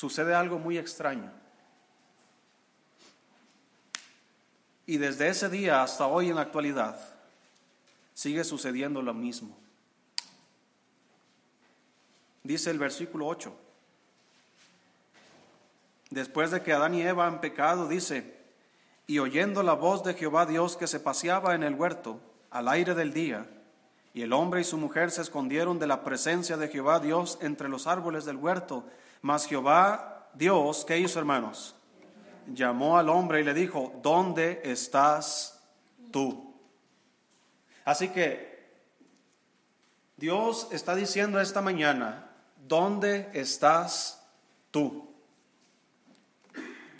sucede algo muy extraño. Y desde ese día hasta hoy en la actualidad sigue sucediendo lo mismo. Dice el versículo 8. Después de que Adán y Eva han pecado, dice, y oyendo la voz de Jehová Dios que se paseaba en el huerto al aire del día, y el hombre y su mujer se escondieron de la presencia de Jehová Dios entre los árboles del huerto, mas Jehová Dios, ¿qué hizo hermanos? Llamó al hombre y le dijo, ¿dónde estás tú? Así que Dios está diciendo esta mañana, ¿dónde estás tú?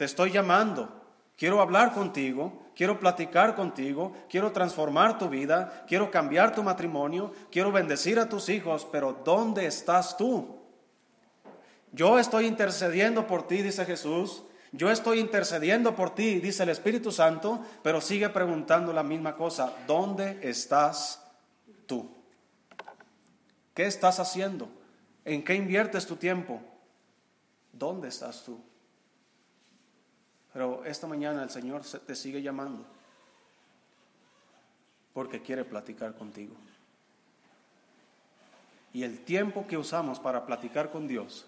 te estoy llamando, quiero hablar contigo, quiero platicar contigo, quiero transformar tu vida, quiero cambiar tu matrimonio, quiero bendecir a tus hijos, pero ¿dónde estás tú? Yo estoy intercediendo por ti, dice Jesús. Yo estoy intercediendo por ti, dice el Espíritu Santo, pero sigue preguntando la misma cosa. ¿Dónde estás tú? ¿Qué estás haciendo? ¿En qué inviertes tu tiempo? ¿Dónde estás tú? Pero esta mañana el Señor te sigue llamando porque quiere platicar contigo. Y el tiempo que usamos para platicar con Dios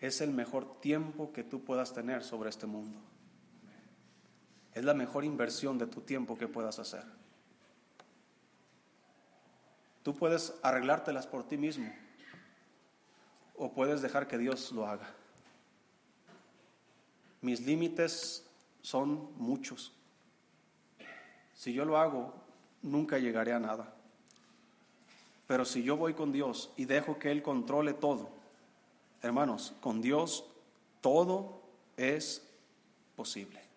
es el mejor tiempo que tú puedas tener sobre este mundo. Es la mejor inversión de tu tiempo que puedas hacer. Tú puedes arreglártelas por ti mismo o puedes dejar que Dios lo haga. Mis límites son muchos. Si yo lo hago, nunca llegaré a nada. Pero si yo voy con Dios y dejo que Él controle todo, hermanos, con Dios todo es posible.